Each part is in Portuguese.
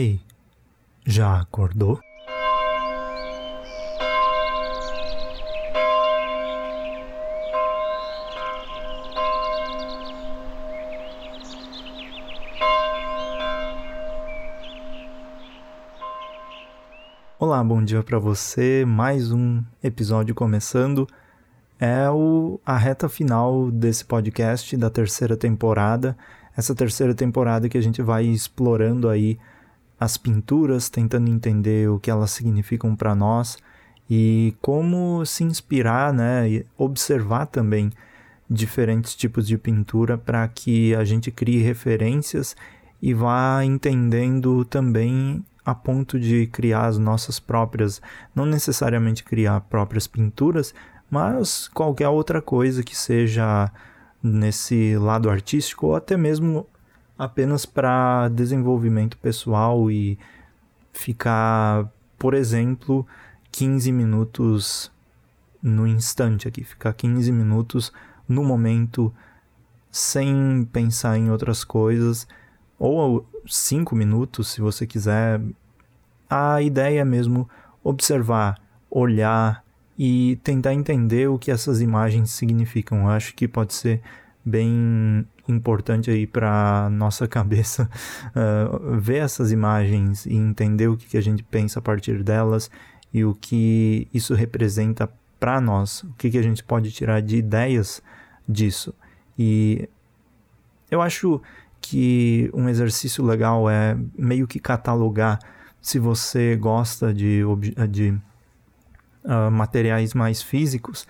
Ei, já acordou? Olá, bom dia para você. Mais um episódio começando. É o, a reta final desse podcast da terceira temporada. Essa terceira temporada que a gente vai explorando aí as pinturas, tentando entender o que elas significam para nós e como se inspirar, né, e observar também diferentes tipos de pintura para que a gente crie referências e vá entendendo também a ponto de criar as nossas próprias, não necessariamente criar próprias pinturas, mas qualquer outra coisa que seja nesse lado artístico ou até mesmo apenas para desenvolvimento pessoal e ficar, por exemplo, 15 minutos no instante aqui, ficar 15 minutos no momento sem pensar em outras coisas, ou 5 minutos, se você quiser. A ideia é mesmo observar, olhar e tentar entender o que essas imagens significam. Eu acho que pode ser bem importante aí para nossa cabeça uh, ver essas imagens e entender o que, que a gente pensa a partir delas e o que isso representa para nós, o que, que a gente pode tirar de ideias disso. E eu acho que um exercício legal é meio que catalogar se você gosta de, de uh, materiais mais físicos,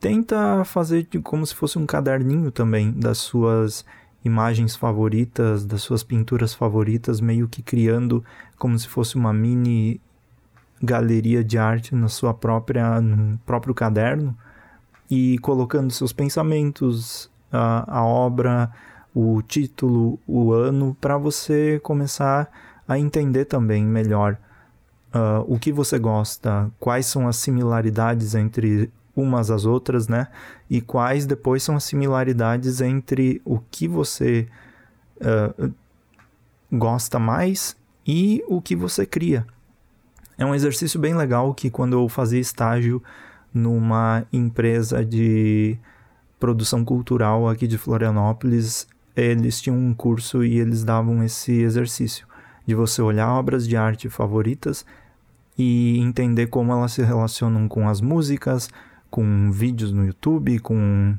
tenta fazer como se fosse um caderninho também das suas imagens favoritas, das suas pinturas favoritas, meio que criando como se fosse uma mini galeria de arte na sua própria no próprio caderno e colocando seus pensamentos, a, a obra, o título, o ano, para você começar a entender também melhor uh, o que você gosta, quais são as similaridades entre umas às outras, né? E quais depois são as similaridades entre o que você uh, gosta mais e o que você cria. É um exercício bem legal que quando eu fazia estágio numa empresa de produção cultural aqui de Florianópolis, eles tinham um curso e eles davam esse exercício de você olhar obras de arte favoritas e entender como elas se relacionam com as músicas, com vídeos no YouTube, com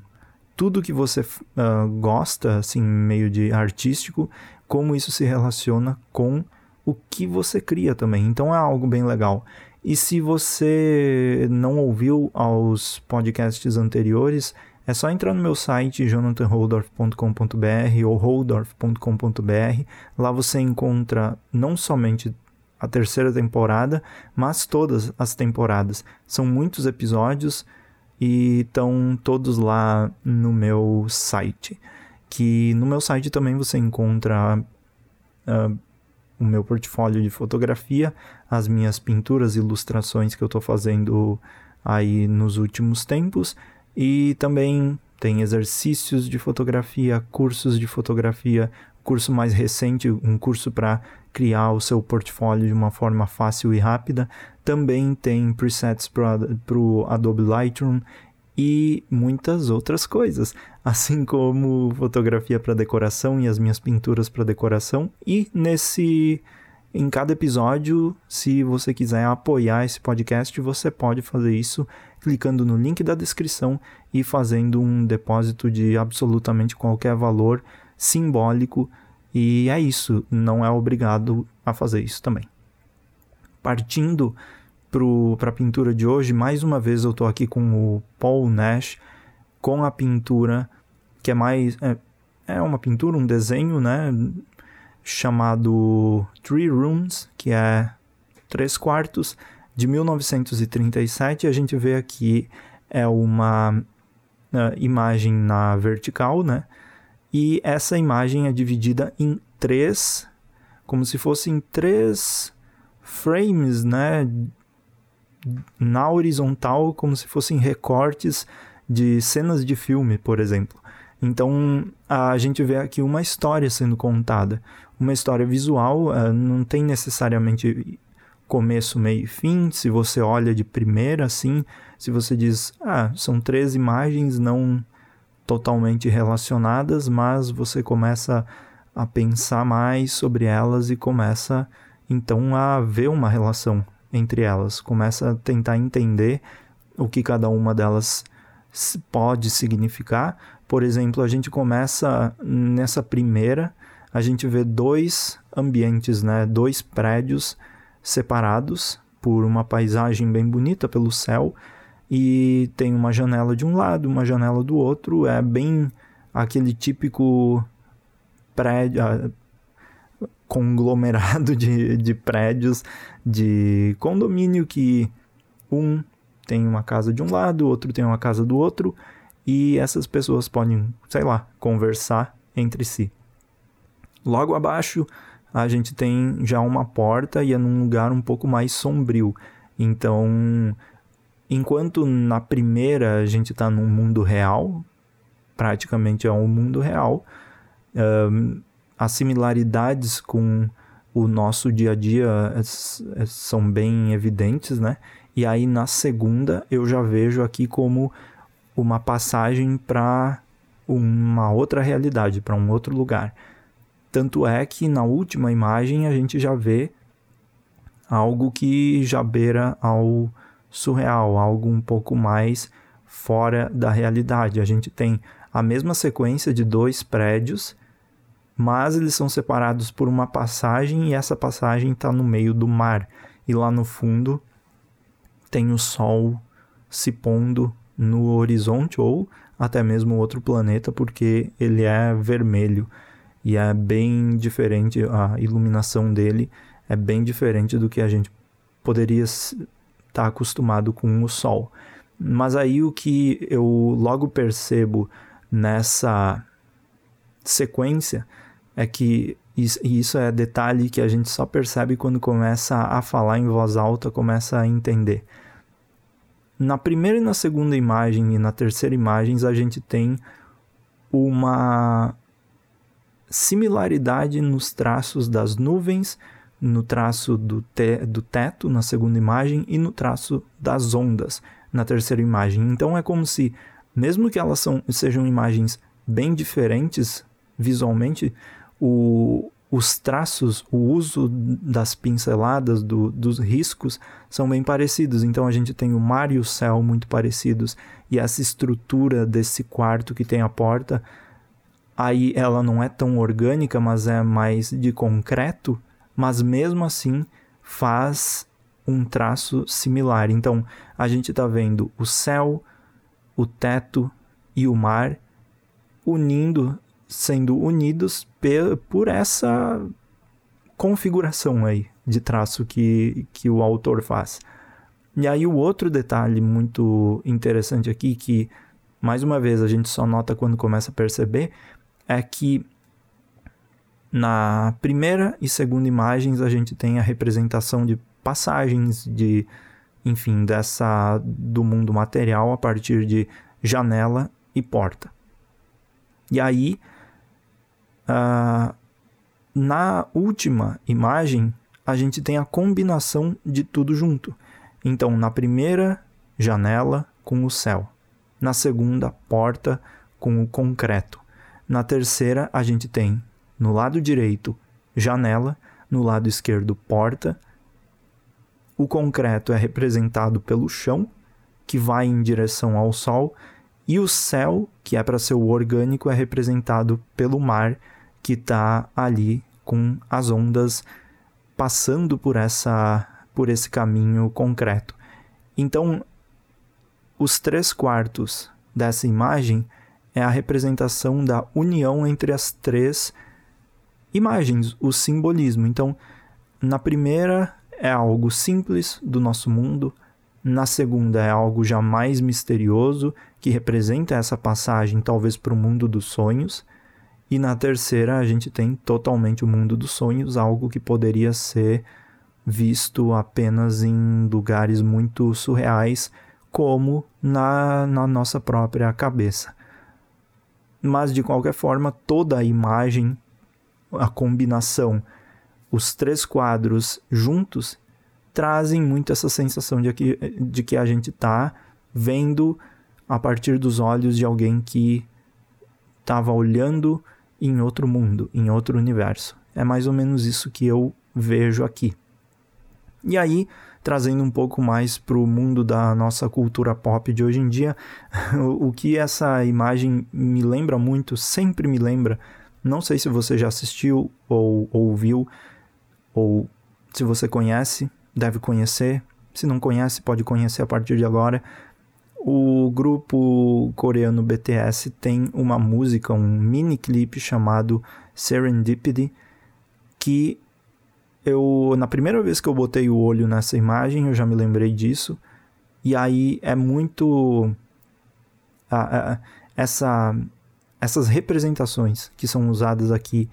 tudo que você uh, gosta, assim, meio de artístico, como isso se relaciona com o que você cria também. Então é algo bem legal. E se você não ouviu aos podcasts anteriores, é só entrar no meu site jonathanholdorf.com.br ou holdorf.com.br. Lá você encontra não somente a terceira temporada, mas todas as temporadas. São muitos episódios e estão todos lá no meu site. Que no meu site também você encontra uh, o meu portfólio de fotografia, as minhas pinturas e ilustrações que eu estou fazendo aí nos últimos tempos e também tem exercícios de fotografia, cursos de fotografia, curso mais recente, um curso para criar o seu portfólio de uma forma fácil e rápida. Também tem presets para o Adobe Lightroom e muitas outras coisas, assim como fotografia para decoração e as minhas pinturas para decoração. E nesse em cada episódio, se você quiser apoiar esse podcast, você pode fazer isso clicando no link da descrição e fazendo um depósito de absolutamente qualquer valor simbólico e é isso, não é obrigado a fazer isso também. Partindo para a pintura de hoje, mais uma vez eu estou aqui com o Paul Nash, com a pintura que é mais. É, é uma pintura, um desenho, né? Chamado Three Rooms, que é três quartos, de 1937. A gente vê aqui é uma uh, imagem na vertical, né? E essa imagem é dividida em três, como se fossem três frames, né? Na horizontal, como se fossem recortes de cenas de filme, por exemplo. Então a gente vê aqui uma história sendo contada. Uma história visual uh, não tem necessariamente começo, meio e fim. Se você olha de primeira, assim, se você diz, ah, são três imagens não totalmente relacionadas, mas você começa a pensar mais sobre elas e começa então a ver uma relação entre elas, começa a tentar entender o que cada uma delas pode significar. Por exemplo, a gente começa nessa primeira, a gente vê dois ambientes, né, dois prédios separados por uma paisagem bem bonita pelo céu e tem uma janela de um lado, uma janela do outro, é bem aquele típico prédio, ah, conglomerado de, de prédios de condomínio que um tem uma casa de um lado, outro tem uma casa do outro, e essas pessoas podem, sei lá, conversar entre si. Logo abaixo, a gente tem já uma porta e é num lugar um pouco mais sombrio. Então, enquanto na primeira a gente está num mundo real, praticamente é um mundo real, um, as similaridades com o nosso dia a dia é, é, são bem evidentes, né? E aí na segunda eu já vejo aqui como uma passagem para uma outra realidade, para um outro lugar. Tanto é que na última imagem a gente já vê algo que já beira ao surreal, algo um pouco mais fora da realidade. A gente tem a mesma sequência de dois prédios, mas eles são separados por uma passagem e essa passagem está no meio do mar. E lá no fundo tem o sol se pondo no horizonte ou até mesmo outro planeta, porque ele é vermelho e é bem diferente, a iluminação dele é bem diferente do que a gente poderia estar tá acostumado com o Sol. Mas aí o que eu logo percebo nessa sequência é que e isso é detalhe que a gente só percebe quando começa a falar em voz alta, começa a entender. Na primeira e na segunda imagem e na terceira imagem a gente tem uma similaridade nos traços das nuvens, no traço do, te do teto na segunda imagem e no traço das ondas na terceira imagem. Então é como se, mesmo que elas são, sejam imagens bem diferentes visualmente, o, os traços, o uso das pinceladas, do, dos riscos, são bem parecidos. Então a gente tem o mar e o céu muito parecidos, e essa estrutura desse quarto que tem a porta, aí ela não é tão orgânica, mas é mais de concreto, mas mesmo assim faz um traço similar. Então a gente está vendo o céu, o teto e o mar unindo sendo unidos por essa configuração aí de traço que, que o autor faz. E aí o outro detalhe muito interessante aqui, que mais uma vez a gente só nota quando começa a perceber, é que na primeira e segunda imagens a gente tem a representação de passagens de enfim dessa do mundo material a partir de janela e porta. E aí Uh, na última imagem, a gente tem a combinação de tudo junto. Então, na primeira, janela com o céu. Na segunda, porta com o concreto. Na terceira, a gente tem no lado direito, janela, no lado esquerdo, porta. O concreto é representado pelo chão, que vai em direção ao sol, e o céu, que é para ser o orgânico, é representado pelo mar, que está ali com as ondas passando por essa por esse caminho concreto. Então, os três quartos dessa imagem é a representação da união entre as três imagens, o simbolismo. Então, na primeira é algo simples do nosso mundo, na segunda é algo já mais misterioso, que representa essa passagem talvez para o mundo dos sonhos, e na terceira, a gente tem totalmente o mundo dos sonhos, algo que poderia ser visto apenas em lugares muito surreais, como na, na nossa própria cabeça. mas de qualquer forma, toda a imagem, a combinação, os três quadros juntos, trazem muito essa sensação de que, de que a gente está vendo a partir dos olhos de alguém que estava olhando em outro mundo, em outro universo. É mais ou menos isso que eu vejo aqui. E aí, trazendo um pouco mais para o mundo da nossa cultura pop de hoje em dia, o que essa imagem me lembra muito, sempre me lembra, não sei se você já assistiu ou ouviu, ou se você conhece, deve conhecer, se não conhece, pode conhecer a partir de agora. O grupo coreano BTS tem uma música, um mini clipe chamado Serendipity, que eu na primeira vez que eu botei o olho nessa imagem, eu já me lembrei disso. E aí é muito essa essas representações que são usadas aqui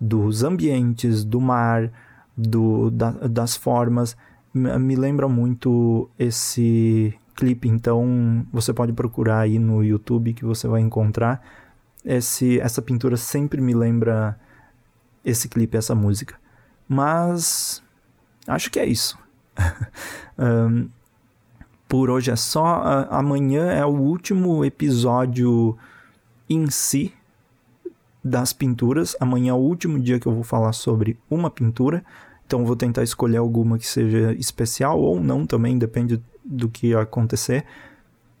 dos ambientes, do mar, do, da, das formas, me lembra muito esse clipe. Então você pode procurar aí no YouTube que você vai encontrar. Esse, essa pintura sempre me lembra esse clipe, essa música. Mas acho que é isso. um, por hoje é só. Amanhã é o último episódio em si das pinturas. Amanhã é o último dia que eu vou falar sobre uma pintura. Então vou tentar escolher alguma que seja especial ou não também, depende do que acontecer.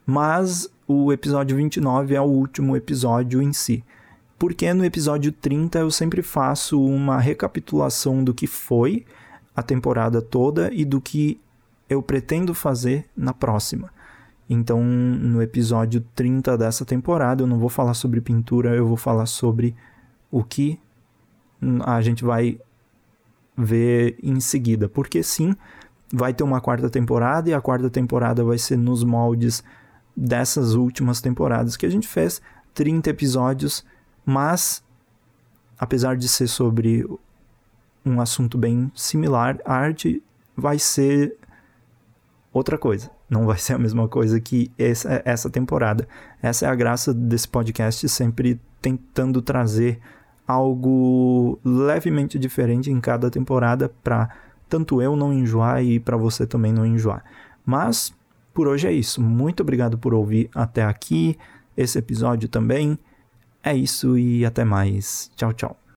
Mas o episódio 29 é o último episódio em si porque no episódio 30 eu sempre faço uma recapitulação do que foi a temporada toda e do que eu pretendo fazer na próxima. Então, no episódio 30 dessa temporada, eu não vou falar sobre pintura, eu vou falar sobre o que a gente vai ver em seguida. Porque sim, vai ter uma quarta temporada e a quarta temporada vai ser nos moldes dessas últimas temporadas que a gente fez 30 episódios mas, apesar de ser sobre um assunto bem similar, a arte vai ser outra coisa. Não vai ser a mesma coisa que essa, essa temporada. Essa é a graça desse podcast, sempre tentando trazer algo levemente diferente em cada temporada para tanto eu não enjoar e para você também não enjoar. Mas por hoje é isso. Muito obrigado por ouvir até aqui esse episódio também. É isso e até mais. Tchau, tchau.